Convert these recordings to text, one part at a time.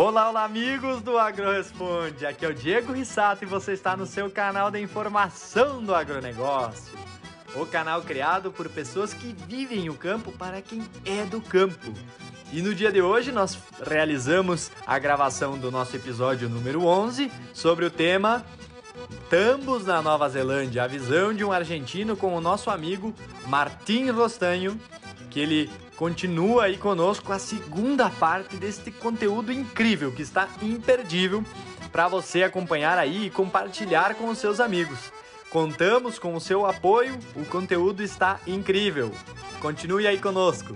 Olá, olá, amigos do Agro Responde. Aqui é o Diego Rissato e você está no seu canal de informação do agronegócio. O canal criado por pessoas que vivem o campo para quem é do campo. E no dia de hoje nós realizamos a gravação do nosso episódio número 11 sobre o tema Tambos na Nova Zelândia, a visão de um argentino com o nosso amigo Martim Rostanho, que ele continua aí conosco a segunda parte deste conteúdo incrível que está imperdível para você acompanhar aí e compartilhar com os seus amigos. Contamos com o seu apoio, o conteúdo está incrível. Continue aí conosco.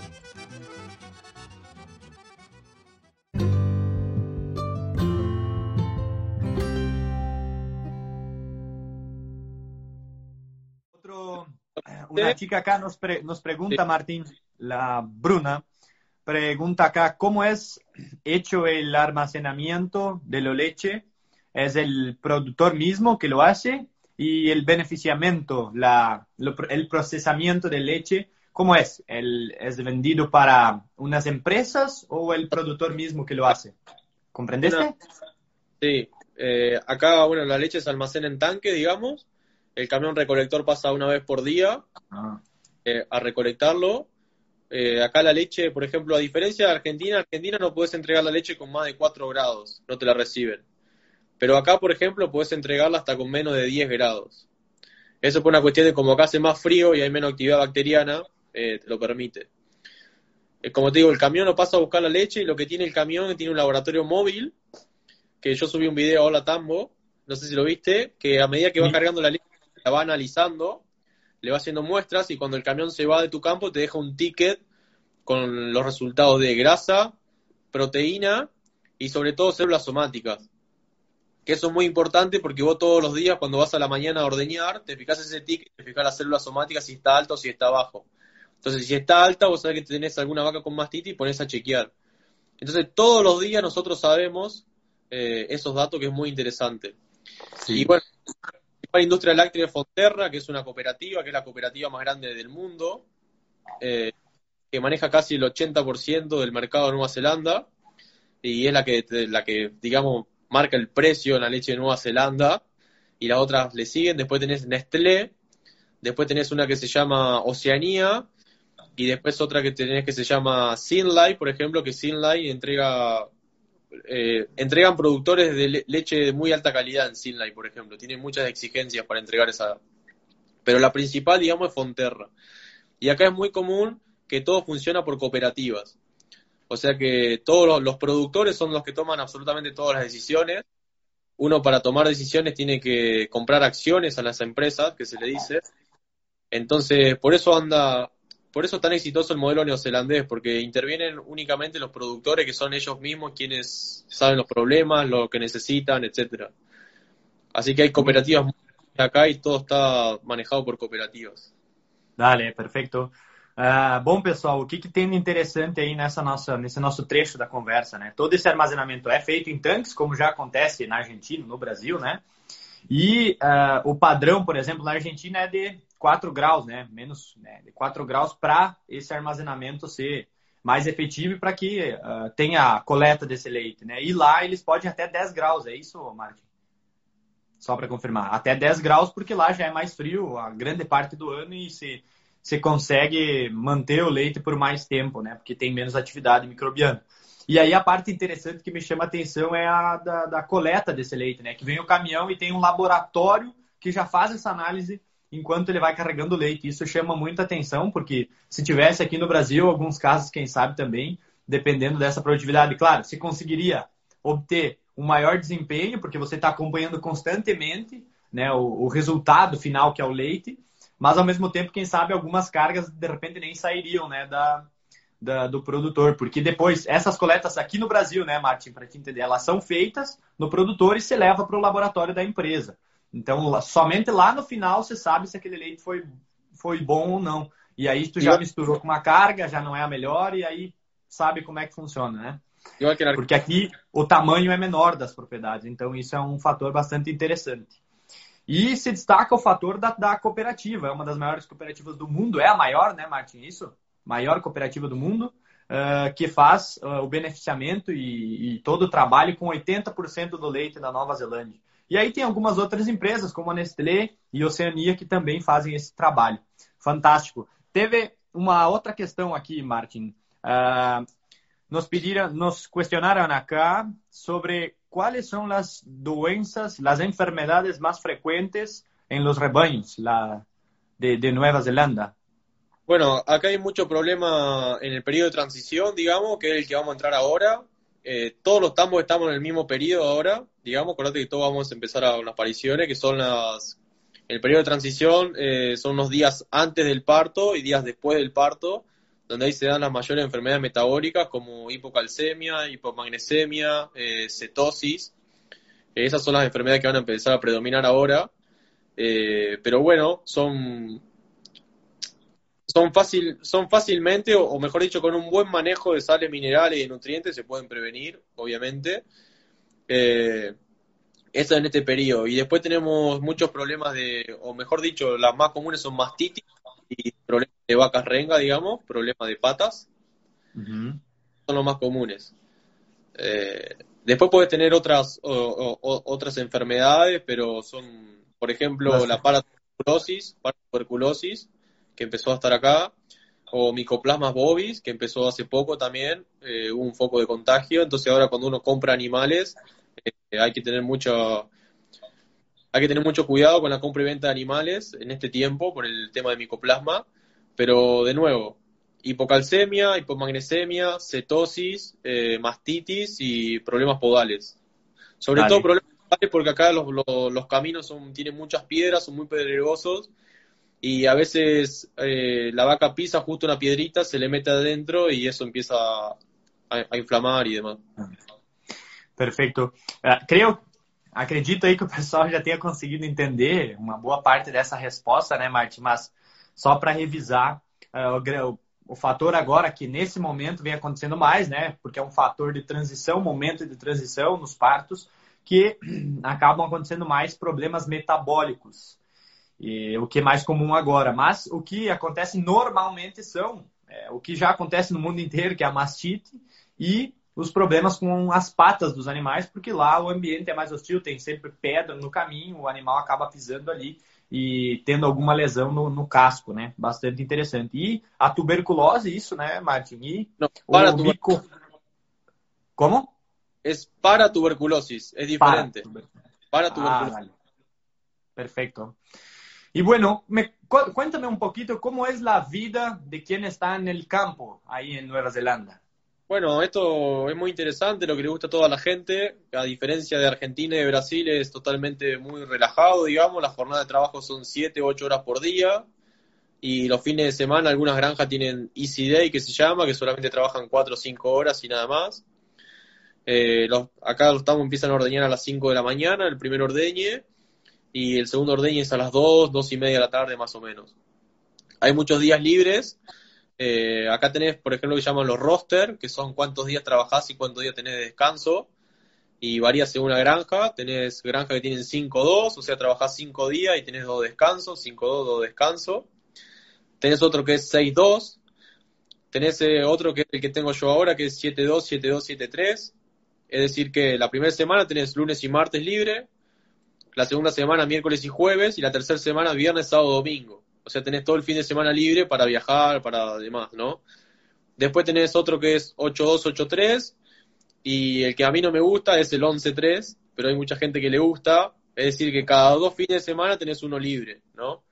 Una chica acá nos, pre nos pregunta, Martín, la Bruna, pregunta acá, ¿cómo es hecho el almacenamiento de la leche? ¿Es el productor mismo que lo hace? Y el beneficiamiento, la, lo, el procesamiento de leche, ¿cómo es? ¿El, ¿Es vendido para unas empresas o el productor mismo que lo hace? ¿Comprendiste? Sí, eh, acá, bueno, la leche se almacena en tanque, digamos. El camión recolector pasa una vez por día ah. eh, a recolectarlo eh, acá la leche, por ejemplo, a diferencia de Argentina, Argentina no puedes entregar la leche con más de 4 grados, no te la reciben. Pero acá, por ejemplo, puedes entregarla hasta con menos de 10 grados. Eso por una cuestión de como acá hace más frío y hay menos actividad bacteriana, eh, te lo permite. Como te digo, el camión no pasa a buscar la leche y lo que tiene el camión tiene un laboratorio móvil, que yo subí un video a Hola Tambo, no sé si lo viste, que a medida que va cargando la leche, la va analizando le va haciendo muestras y cuando el camión se va de tu campo te deja un ticket con los resultados de grasa, proteína y sobre todo células somáticas. Que eso es muy importante porque vos todos los días cuando vas a la mañana a ordeñar, te fijas ese ticket, te fijas las células somáticas si está alto o si está bajo. Entonces, si está alta, vos sabés que tenés alguna vaca con mastitis y pones a chequear. Entonces, todos los días nosotros sabemos eh, esos datos que es muy interesante. Y bueno, la industria láctea de Fonterra, que es una cooperativa, que es la cooperativa más grande del mundo, eh, que maneja casi el 80% del mercado de Nueva Zelanda y es la que, la que, digamos, marca el precio en la leche de Nueva Zelanda y las otras le siguen. Después tenés Nestlé, después tenés una que se llama Oceanía y después otra que tenés que se llama Sinlay, por ejemplo, que Sinlay entrega eh, entregan productores de leche de muy alta calidad en Sinlay, por ejemplo. Tienen muchas exigencias para entregar esa. Pero la principal, digamos, es Fonterra. Y acá es muy común que todo funciona por cooperativas. O sea que todos los, productores son los que toman absolutamente todas las decisiones. Uno para tomar decisiones tiene que comprar acciones a las empresas, que se le dice. Entonces, por eso anda por eso es tan exitoso el modelo neozelandés, porque intervienen únicamente los productores que son ellos mismos quienes saben los problemas, lo que necesitan, etcétera. Así que hay cooperativas acá y todo está manejado por cooperativas. Dale, perfeito. Uh, bom, pessoal, o que, que tem de interessante aí nessa nossa, nesse nosso trecho da conversa, né? Todo esse armazenamento é feito em tanques, como já acontece na Argentina, no Brasil, né? E uh, o padrão, por exemplo, na Argentina é de 4 graus, né? Menos né, de 4 graus para esse armazenamento ser mais efetivo e para que uh, tenha a coleta desse leite, né? E lá eles podem até 10 graus, é isso, Martin? Só para confirmar, até 10 graus, porque lá já é mais frio a grande parte do ano e se você consegue manter o leite por mais tempo, né? Porque tem menos atividade microbiana. E aí a parte interessante que me chama a atenção é a da, da coleta desse leite, né? Que vem o caminhão e tem um laboratório que já faz essa análise enquanto ele vai carregando leite. Isso chama muita atenção, porque se tivesse aqui no Brasil, alguns casos, quem sabe também, dependendo dessa produtividade, claro, se conseguiria obter um maior desempenho, porque você está acompanhando constantemente né, o, o, resultado final, que é o leite, mas ao mesmo tempo, quem sabe, algumas cargas de repente nem sairiam né, da, da do produtor, porque depois, essas coletas aqui no Brasil, né, Martin, para te entender, elas são feitas no produtor e se leva para o laboratório da empresa. Então, somente lá no final você sabe se aquele leite foi, foi bom ou não. E aí tu já misturou com uma carga, já não é a melhor, e aí sabe como é que funciona, né? Porque aqui o tamanho é menor das propriedades, então isso é um fator bastante interessante. E se destaca o fator da, da cooperativa, é uma das maiores cooperativas do mundo, é a maior, né, Martin? Isso? Maior cooperativa do mundo. uh, que faz uh, o beneficiamento e, e, todo o trabalho com 80% do leite da Nova Zelândia. E aí tem algumas outras empresas, como a Nestlé e Oceania, que também fazem esse trabalho. Fantástico. Teve uma outra questão aqui, Martin. Uh, nos pediram, nos questionaram acá sobre quais são as doenças, as enfermedades mais frequentes em los rebaños la, de, de Nueva Zelanda. Bueno, acá hay mucho problema en el periodo de transición, digamos, que es el que vamos a entrar ahora. Eh, todos los tambos estamos en el mismo periodo ahora, digamos, acordate que todos vamos a empezar a unas apariciones, que son las... El periodo de transición eh, son unos días antes del parto y días después del parto, donde ahí se dan las mayores enfermedades metabólicas como hipocalcemia, hipomagnesemia, eh, cetosis. esas son las enfermedades que van a empezar a predominar ahora. pero bueno, son son, fácil, son fácilmente, o, mejor dicho, con un buen manejo de sales minerales y de nutrientes se pueden prevenir, obviamente. Eh, eso en este periodo. Y después tenemos muchos problemas de, o mejor dicho, las más comunes son mastitis y problemas de vacas renga, digamos, problemas de patas. Son los más comunes. Eh, después puedes tener otras, otras enfermedades, pero son, por ejemplo, la paratuberculosis, paratuberculosis que empezó a estar acá, o Mycoplasma bovis, que empezó hace poco también, eh, un foco de contagio, entonces ahora cuando uno compra animales eh, hay que tener mucho hay que tener mucho cuidado con la compra y venta de animales en este tiempo por el tema de micoplasma, pero de nuevo, hipocalcemia, hipomagnesemia, cetosis, eh, mastitis y problemas podales. Sobre todo problemas podales porque acá los, los, caminos son, tienen muchas piedras, son muy pedregosos y a veces eh, la vaca pisa justo una piedrita, se le mete adentro y eso empieza a, inflamar y demás. Perfeito. Uh, creio, acredito aí que o pessoal já tenha conseguido entender uma boa parte dessa resposta, né, Martin? Mas só para revisar, uh, o, o fator agora que nesse momento vem acontecendo mais, né? Porque é um fator de transição, momento de transição nos partos, que acabam acontecendo mais problemas metabólicos. E, o que é mais comum agora. Mas o que acontece normalmente são é, o que já acontece no mundo inteiro, que é a mastite, e os problemas com as patas dos animais, porque lá o ambiente é mais hostil, tem sempre pedra no caminho, o animal acaba pisando ali e tendo alguma lesão no, no casco, né? Bastante interessante. E a tuberculose, isso, né, Martin? E Não, para o mico... Como? É para tuberculose, é diferente. Para, para tuberculose. Ah, vale. Perfeito. Y bueno, me, cuéntame un poquito cómo es la vida de quien está en el campo ahí en Nueva Zelanda. Bueno, esto es muy interesante, lo que le gusta a toda la gente. A diferencia de Argentina y de Brasil, es totalmente muy relajado, digamos. Las jornadas de trabajo son 7 o 8 horas por día. Y los fines de semana, algunas granjas tienen Easy Day, que se llama, que solamente trabajan 4 o 5 horas y nada más. Eh, los, acá los estamos empiezan a ordeñar a las 5 de la mañana, el primer ordeñe y el segundo ordeño es a las 2, 2 y media de la tarde más o menos. Hay muchos días libres. Eh, acá tenés, por ejemplo, lo que llaman los roster, que son cuántos días trabajás y cuántos días tenés de descanso. Y varía según la granja. Tenés granjas que tienen 5-2, o sea, trabajás 5 días y tenés 2 descansos, 5-2, 2 descanso. Tenés otro que es 6-2. Tenés eh, otro que es el que tengo yo ahora, que es 7-2, 7-2, 7-3. Es decir, que la primera semana tenés lunes y martes libre, la segunda semana miércoles y jueves, y la tercera semana viernes, sábado, domingo. O sea, tenés todo el fin de semana libre para viajar, para demás, ¿no? Después tenés otro que es 8-2-8-3, y el que a mí no me gusta es el 11-3, pero hay mucha gente que le gusta, es decir, que cada dos fines de semana tenés uno libre, ¿no?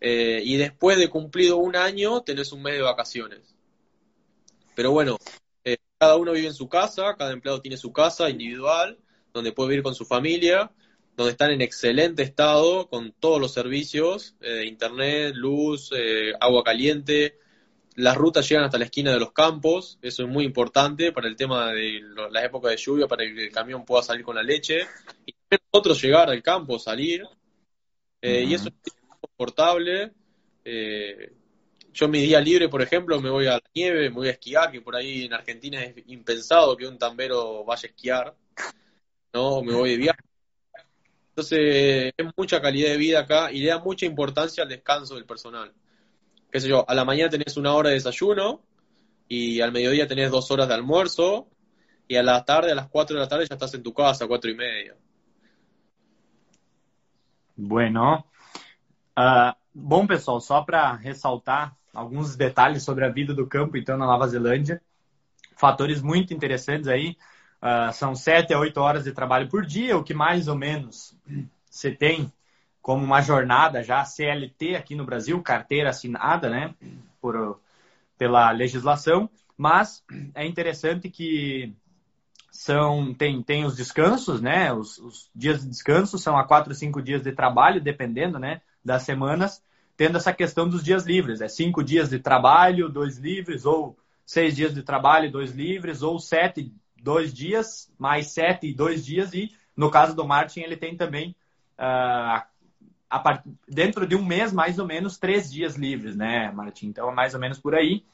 Eh, y después de cumplido un año tenés un mes de vacaciones. Pero bueno, eh, cada uno vive en su casa, cada empleado tiene su casa individual, donde puede vivir con su familia, donde están en excelente estado con todos los servicios, eh, internet, luz, eh, agua caliente. Las rutas llegan hasta la esquina de los campos, eso es muy importante para el tema de la época de lluvia, para que el camión pueda salir con la leche. Y nosotros llegar al campo, salir. Eh, y eso es confortable. yo mi día libre, por ejemplo, me voy a la nieve, me voy a esquiar, que por ahí en Argentina es impensado que un tambero vaya a esquiar. No, me voy de viaje entonces, es mucha calidad de vida acá y le da mucha importancia al descanso del personal. Qué sé yo, a la mañana tenés una hora de desayuno y al mediodía tenés dos horas de almuerzo y a la tarde, a las 4 de la tarde ya estás en tu casa, cuatro y media. Bueno, uh, bom pessoal, só para ressaltar alguns detalhes sobre a vida do campo, então, na Nova Zelândia. Fatores muito interessantes aí. Uh, são sete a oito horas de trabalho por dia, o que mais ou menos você tem como uma jornada já CLT aqui no Brasil, carteira assinada, né, por, pela legislação. Mas é interessante que são tem, tem os descansos, né? Os, os, dias de descanso são a quatro, cinco dias de trabalho, dependendo, né? Das semanas, tendo essa questão dos dias livres. É cinco dias de trabalho, dois livres, ou seis dias de trabalho, dois livres, ou sete, dois dias, mais sete e dois dias. E no caso do Martin, ele tem também uh, a, dentro de um mês, mais ou menos, três dias livres, né, Martin? Então é mais ou menos por aí.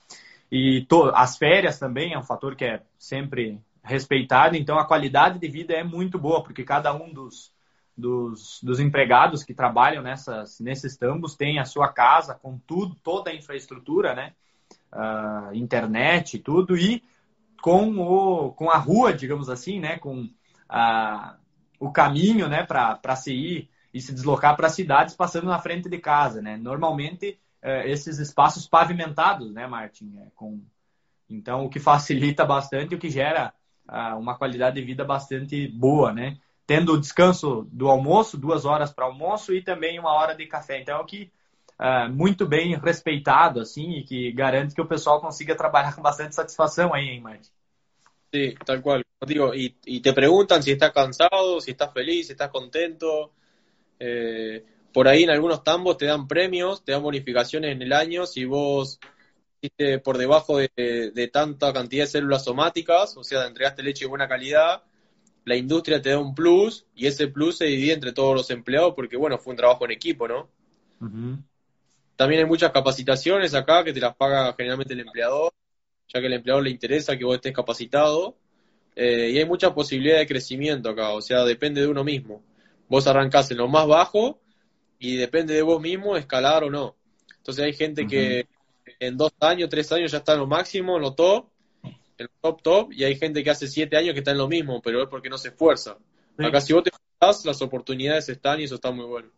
E to, as férias também é um fator que é sempre respeitado, então a qualidade de vida é muito boa, porque cada um dos, dos, dos empregados que trabalham nessas, nesses tambos tem a sua casa com tudo, toda a infraestrutura, né? Uh, internet, tudo, e com, o, com a rua, digamos assim, né? Com a, o caminho, né? Para se ir e se deslocar para cidades passando na frente de casa, né? Normalmente, uh, esses espaços pavimentados, né, Martin? É, com, então, o que facilita bastante, o que gera uma qualidade de vida bastante boa, né? Tendo o descanso do almoço, duas horas para almoço e também uma hora de café. Então, é o que uh, muito bem respeitado, assim, e que garante que o pessoal consiga trabalhar com bastante satisfação aí, hein, Martin? Sí, tal cual. Digo, y, y, te preguntan si estás cansado, si estás feliz, si estás contento. Eh, por ahí en algunos tambos te dan premios, te dan bonificaciones en el año si vos por debajo de, tanta cantidad de células somáticas, o sea, entregaste leche de buena calidad, la industria te da un plus y ese plus se divide entre todos los empleados porque, bueno, fue un trabajo en equipo, ¿no? También hay muchas capacitaciones acá que te las paga generalmente el empleador, ya que al empleador le interesa que vos estés capacitado. Eh, y hay mucha posibilidad de crecimiento acá, o sea, depende de uno mismo. Vos arrancás en lo más bajo y depende de vos mismo escalar o no. Entonces hay gente que en dos años, tres años ya está en lo máximo, en lo top, en lo top top, y hay gente que hace siete años que está en lo mismo, pero es porque no se esfuerza. Acá si vos te esfuerzas, las oportunidades están y eso está muy bueno.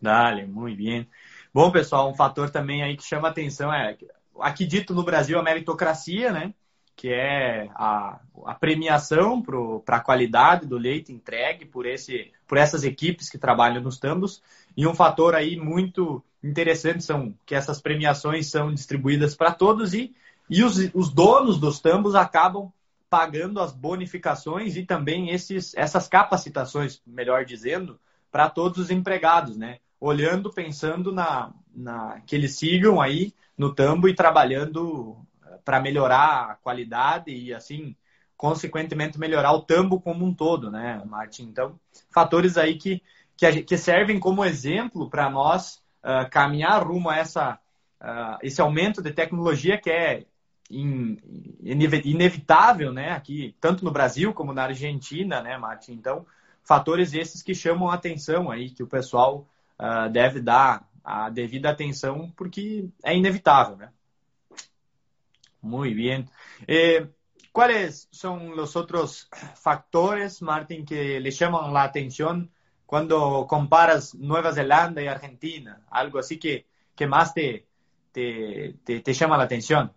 Dale, muy bien. Bom, pessoal, um fator também aí que chama atenção é, aqui dito no Brasil, a meritocracia, né? Que é a, a premiação para a qualidade do leite entregue por, esse, por essas equipes que trabalham nos tambos. E um fator aí muito interessante são que essas premiações são distribuídas para todos e, e os, os donos dos tambos acabam pagando as bonificações e também esses, essas capacitações, melhor dizendo, para todos os empregados, né? Olhando, pensando na, na que eles sigam aí no tambo e trabalhando eh, para melhorar a qualidade e assim, consequentemente melhorar o tambo como um todo, né, Martin? Então, fatores aí que, que, que servem como exemplo para nós uh, caminhar rumo a essa, uh, esse aumento de tecnologia que é in, inevitável, né, aqui, tanto no Brasil como na Argentina, né, Martin? Então, fatores esses que chamam a atenção aí, que o pessoal uh, deve dar a devida atenção, porque é inevitável, né? Muy bien. Eh, ¿Cuáles son los otros factores, Martin, que le llaman la atención cuando comparas Nueva Zelanda y Argentina? Algo así que, que más te, te, te, llama la atención.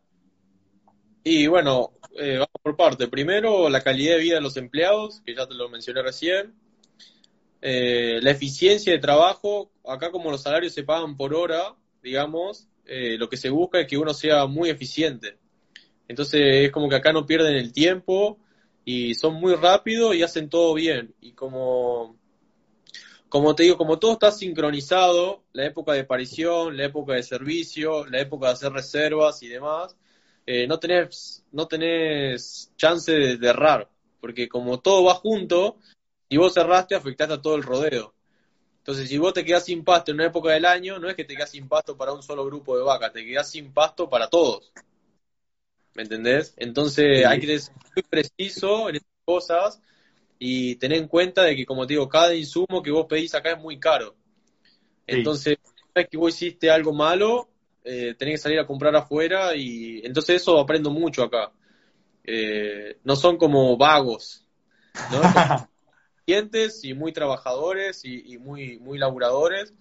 Y bueno, eh, vamos por parte. Primero, la calidad de vida de los empleados, que ya te lo mencioné recién. Eh, la eficiencia de trabajo, acá como los salarios se pagan por hora, digamos, eh, lo que se busca es que uno sea muy eficiente. Entonces es como que acá no pierden el tiempo y son muy rápidos y hacen todo bien. Y como como te digo, como todo está sincronizado, la época de parición, la época de servicio, la época de hacer reservas y demás, eh, no, tenés, no tenés chance de, errar, porque como todo va junto, si vos cerraste, afectaste a todo el rodeo. Entonces, si vos te quedás sin pasto en una época del año, no es que te quedás sin pasto para un solo grupo de vacas, te quedás sin pasto para todos. ¿Me entendés? Entonces, hay que ser muy preciso en estas cosas y tener en cuenta de que, como te digo, cada insumo que vos pedís acá es muy caro. Entonces, una vez que vos hiciste algo malo, eh, tenés que salir a comprar afuera y entonces eso aprendo mucho acá. Eh, no son como vagos, ¿no? y muy trabajadores y, muy, muy laburadores.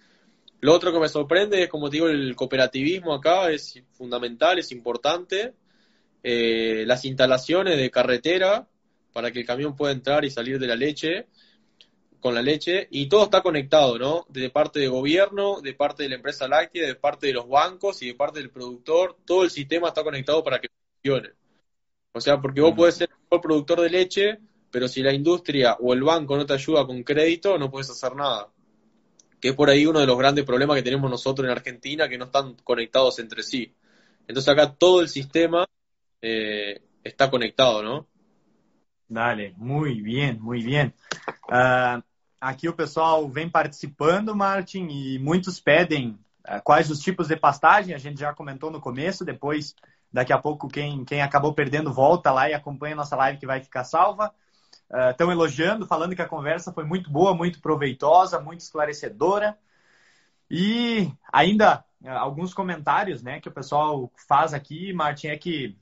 Lo otro que me sorprende es, como te digo, el cooperativismo acá es fundamental, es importante. Eh, las instalaciones de carretera para que el camión pueda entrar y salir de la leche con la leche y todo está conectado, ¿no? De parte del gobierno, de parte de la empresa láctea, de parte de los bancos y de parte del productor, todo el sistema está conectado para que funcione. O sea, porque vos podés ser el mejor productor de leche, pero si la industria o el banco no te ayuda con crédito, no puedes hacer nada. Que es por ahí uno de los grandes problemas que tenemos nosotros en Argentina, que no están conectados entre sí. Entonces acá todo el sistema eh, está conectado, ¿no? Dale, muy bien, muy bien. Uh, Aqui o pessoal vem participando, Martin, e muitos pedem uh, quais os tipos de pastagem. A gente já comentou no começo, depois, daqui a pouco, quem, quem acabou perdendo volta lá e acompanha a nossa live que vai ficar salva. Estão uh, elogiando, falando que a conversa foi muito boa, muito proveitosa, muito esclarecedora. E ainda uh, alguns comentários né, que o pessoal faz aqui, Martin, é que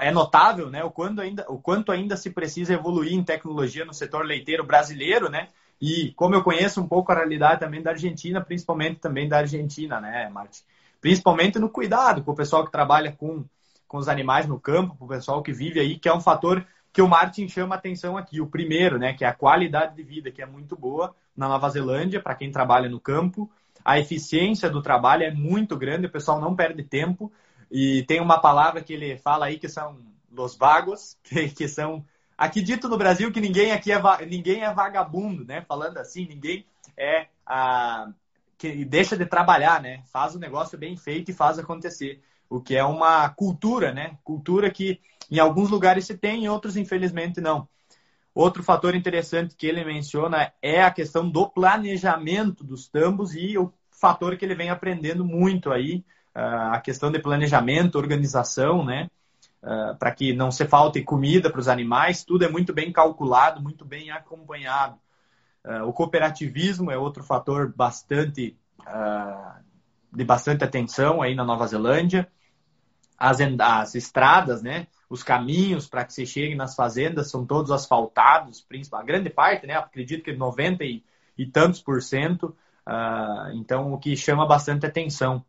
é notável né, o, quanto ainda, o quanto ainda se precisa evoluir em tecnologia no setor leiteiro brasileiro, né? E como eu conheço um pouco a realidade também da Argentina, principalmente também da Argentina, né, Martin? Principalmente no cuidado com o pessoal que trabalha com, com os animais no campo, com o pessoal que vive aí, que é um fator que o Martin chama atenção aqui. O primeiro, né, que é a qualidade de vida, que é muito boa na Nova Zelândia, para quem trabalha no campo. A eficiência do trabalho é muito grande, o pessoal não perde tempo. E tem uma palavra que ele fala aí que são los vagos, que, são Aqui dito no Brasil que ninguém aqui é, ninguém é vagabundo, né? Falando assim, ninguém é a, que deixa de trabalhar, né? Faz o negócio bem feito e faz acontecer. O que é uma cultura, né? Cultura que em alguns lugares se tem, em outros, infelizmente, não. Outro fator interessante que ele menciona é a questão do planejamento dos tambos e o fator que ele vem aprendendo muito aí, ah, a questão de planejamento, organização, né? uh, para que não se falte comida para os animais, tudo é muito bem calculado, muito bem acompanhado. Uh, o cooperativismo é outro fator bastante de bastante atenção aí na Nova Zelândia. As, as estradas, né? Os caminhos para que se chegue nas fazendas são todos asfaltados, a grande parte, né? Acredito que 90 e, e tantos por cento. Uh, então, o que chama bastante atenção.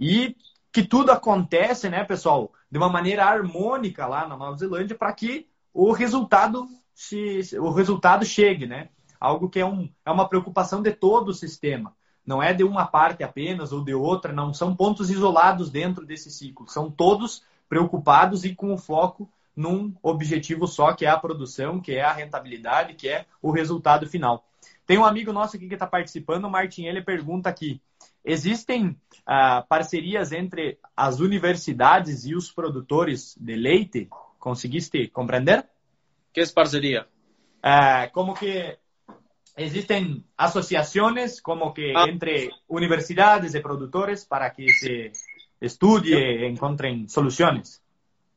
E que tudo acontece, né, pessoal, de uma maneira harmônica lá na Nova Zelândia para que o resultado se, o resultado chegue, né? Algo que é, um, é uma preocupação de todo o sistema. Não é de uma parte apenas ou de outra, não são pontos isolados dentro desse ciclo. São todos preocupados e com o foco num objetivo só, que é a produção, que é a rentabilidade, que é o resultado final. Tem um amigo nosso aqui que está participando, o Martin, ele pergunta aqui: existem ah, parcerias entre as universidades e os produtores de leite? Conseguiste compreender? Que é parceria? Ah, como que existem associações como que ah. entre universidades e produtores para que se estudie e encontrem soluções?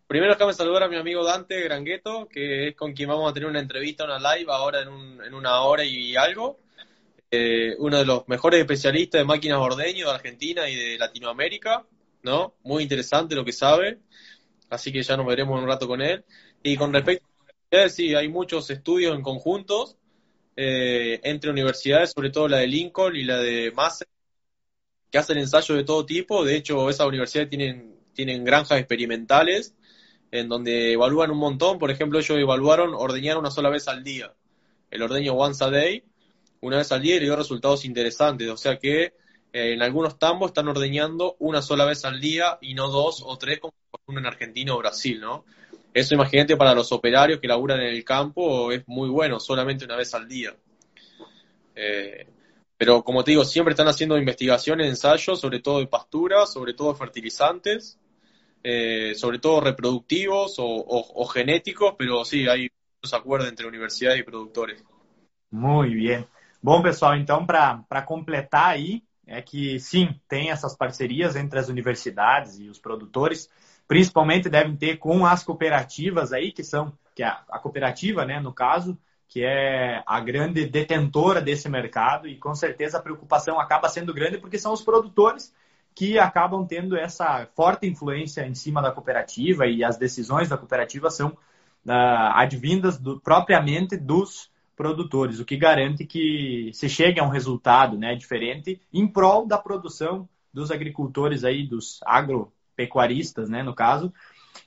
Primero déjame saludar a mi amigo Dante Grangueto, que es con quien vamos a tener una entrevista, una live ahora en, un, en una hora y algo. Eh, uno de los mejores especialistas de máquinas ordeño de Argentina y de Latinoamérica, ¿no? Muy interesante lo que sabe, así que ya nos veremos un rato con él. Y con respecto a sí, hay muchos estudios en conjuntos eh, entre universidades, sobre todo la de Lincoln y la de Massey, que hacen ensayos de todo tipo. De hecho, esas universidades tienen, tienen granjas experimentales en donde evalúan un montón. Por ejemplo, ellos evaluaron ordeñar una sola vez al día, el ordeño once a day, una vez al día y dio resultados interesantes. O sea que eh, en algunos tambos están ordeñando una sola vez al día y no dos o tres como en Argentina o Brasil, ¿no? Eso imagínate para los operarios que laburan en el campo es muy bueno, solamente una vez al día. Eh, pero como te digo, siempre están haciendo investigaciones, ensayos, sobre todo de pasturas, sobre todo fertilizantes, eh, sobre todo reproductivos o, genéticos, pero sí, hay muchos acuerdos entre universidades y productores. Muy bien. Bom, pessoal, então, para completar aí, é que sim, tem essas parcerias entre as universidades e os produtores, principalmente devem ter com as cooperativas aí, que são, que é a cooperativa, né, no caso, que é a grande detentora desse mercado, e com certeza a preocupação acaba sendo grande porque são os produtores que acabam tendo essa forte influência em cima da cooperativa. E as decisões da cooperativa são uh, advindas do, propriamente dos produtores, o que garante que se chegue a um resultado né, diferente em prol da produção dos agricultores aí, dos agropecuaristas, né, no caso.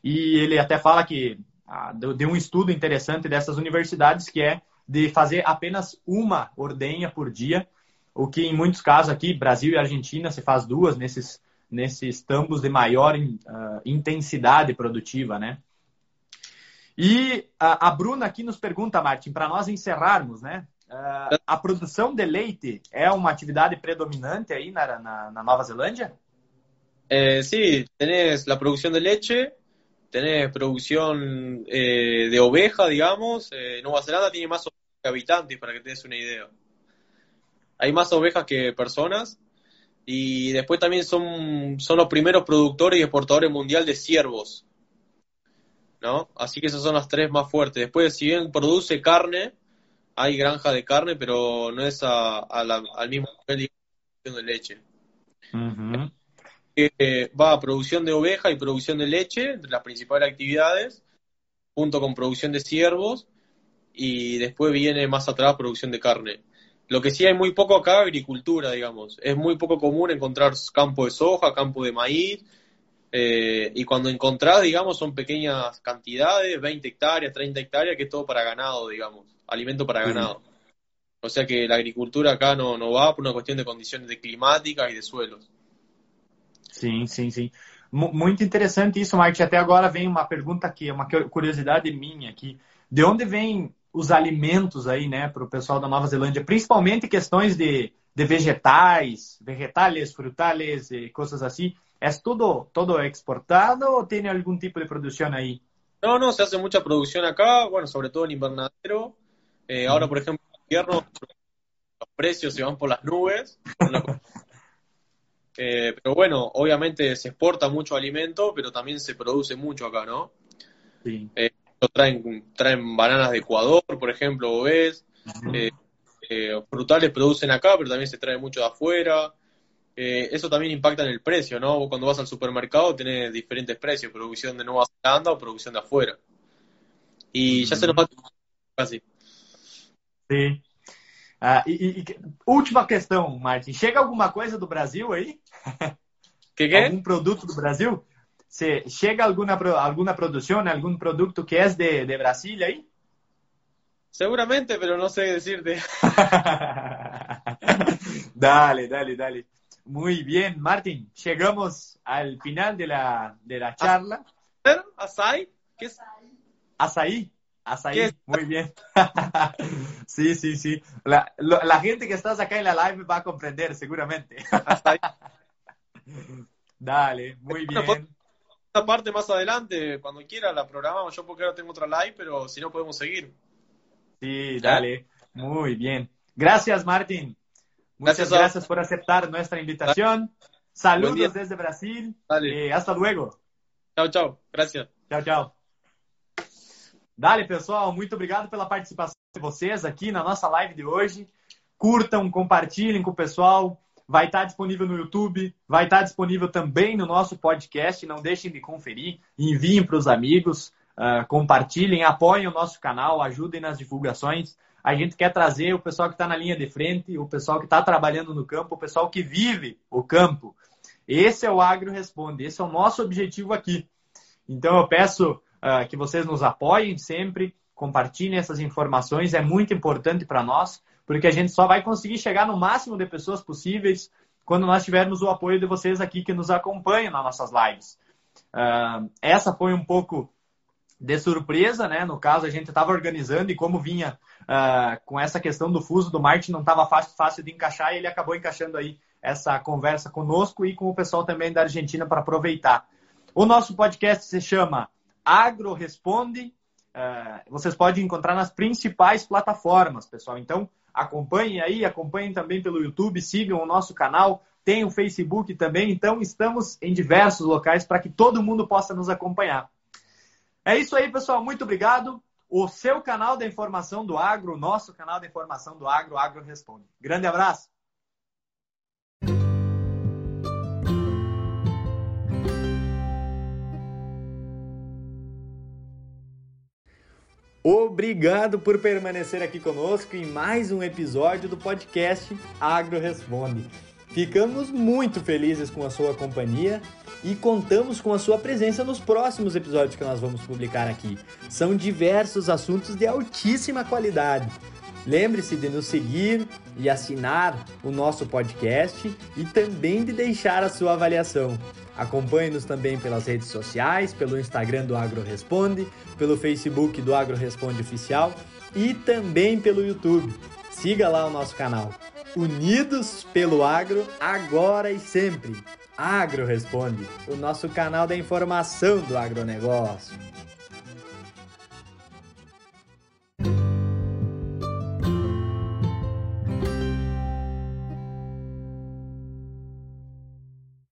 E ele até fala que ah, deu um estudo interessante dessas universidades que é de fazer apenas uma ordenha por dia, o que em muitos casos aqui, Brasil e Argentina, se faz duas nesses, nesses tambos de maior uh, intensidade produtiva, né? E a, a, Bruna aqui nos pergunta, Martin, para nós encerrarmos, né? Uh, a produção de leite é uma atividade predominante aí na, na, na Nova Zelândia? Eh, sí, tenés la producción de leche, tenés producción eh, de oveja, digamos. Eh, Nueva Zelanda tiene más ovejas que habitantes, para que te des una idea. Hay más ovejas que personas. Y después también son, son los primeros productores y exportadores mundial de ciervos. ¿No? Así que esas son las tres más fuertes. Después, si bien produce carne, hay granja de carne, pero no es a, al mismo nivel de leche que va a producción de oveja y producción de leche, las principales actividades, junto con producción de ciervos, y después viene más atrás producción de carne. Lo que sí hay muy poco acá, agricultura, digamos. Es muy poco común encontrar campo de soja, campo de maíz, eh, y cuando encontrás, digamos, son pequeñas cantidades, 20 hectáreas, 30 hectáreas, que es todo para ganado, digamos, alimento para ganado. O sea que la agricultura acá no, no va por una cuestión de condiciones de climáticas y de suelos. Sim, sim, sim. M muito interessante isso, Marte. Até agora vem uma pergunta aqui, uma curiosidade minha aqui. De onde vêm os alimentos aí, né, para o pessoal da Nova Zelândia? Principalmente questões de, de vegetais, vegetales, frutales e coisas assim. É tudo, todo exportado ou tem algum tipo de produção aí? No, no, se hace mucha producción acá, bueno, sobre todo en invernadero. Eh, ahora, por ejemplo, en invierno los precios se van por las nubes. Eh, pero bueno, obviamente se exporta mucho alimento, pero también se produce mucho acá, ¿no? Sí. Eh, traen, traen bananas de Ecuador, por ejemplo, ves. Eh, eh, frutales producen acá, pero también se trae mucho de afuera. eso también impacta en el precio, ¿no? Cuando vas al supermercado tenés diferentes precios, producción de Nueva Zelanda o producción de afuera. Y ya se nos va casi. Sí. Ah, e, e, última questão, Martin. Chega alguma coisa do Brasil aí? Que que? Algum produto do Brasil? Se chega alguma alguma produção, algum produto que é de, de Brasília aí? Seguramente, pero no sé decirte. dale, dale, dale. Muy bien, Martin. Llegamos al final de la, de la charla. ¿Açaí? ¿Qué es? Açaí. Açaí, muy bien. sí, sí, sí. La, la, gente que estás acá en la live va a comprender seguramente. Dale, muy bien. Esta parte más adelante, cuando quiera, la programamos. Yo porque ahora tengo otra live, pero si no podemos seguir. Sí, dale. Muy bien. Gracias, Martín. Muchas gracias, por aceptar nuestra invitación. Saludos desde Brasil. Eh, hasta luego. Chao, chao. Gracias. Chao, chao. Dale, pessoal, muito obrigado pela participação de vocês aqui na nossa live de hoje. Curtam, compartilhem com o pessoal. Vai estar disponível no YouTube, vai estar disponível também no nosso podcast. Não deixem de conferir, enviem para os amigos, uh, compartilhem, apoiem o nosso canal, ajudem nas divulgações. A gente quer trazer o pessoal que está na linha de frente, o pessoal que está trabalhando no campo, o pessoal que vive o campo. Esse é o Agro Responde, esse é o nosso objetivo aqui. Então eu peço uh, que vocês nos apoiem sempre, compartilhem essas informações, é muito importante para nós, porque a gente só vai conseguir chegar no máximo de pessoas possíveis quando nós tivermos o apoio de vocês aqui que nos acompanham nas nossas lives. Uh, essa foi um pouco de surpresa, né? No caso, a gente estava organizando e como vinha uh, com essa questão do fuso do Marte, não estava fácil, fácil de encaixar e ele acabou encaixando aí essa conversa conosco e com o pessoal também da Argentina para aproveitar. O nosso podcast se chama Agro Responde. Uh, vocês podem encontrar nas principais plataformas, pessoal. Então, acompanhem aí, acompanhem também pelo YouTube, sigam o nosso canal, tem o Facebook também. Então, estamos em diversos locais para que todo mundo possa nos acompanhar. É isso aí, pessoal. Muito obrigado. O seu canal da informação do agro, o nosso canal da informação do agro, Agro Responde. Grande abraço. Obrigado por permanecer aqui conosco em mais um episódio do podcast Agro Responde. Ficamos muito felizes com a sua companhia e contamos com a sua presença nos próximos episódios que nós vamos publicar aqui. São diversos assuntos de altíssima qualidade. Lembre-se de nos seguir e assinar o nosso podcast e também de deixar a sua avaliação. Acompanhe-nos também pelas redes sociais, pelo Instagram do Agro Responde, pelo Facebook do Agro Responde Oficial e também pelo YouTube. Siga lá o nosso canal. Unidos pelo agro, agora e sempre. Agro Responde, o nosso canal da informação do agronegócio.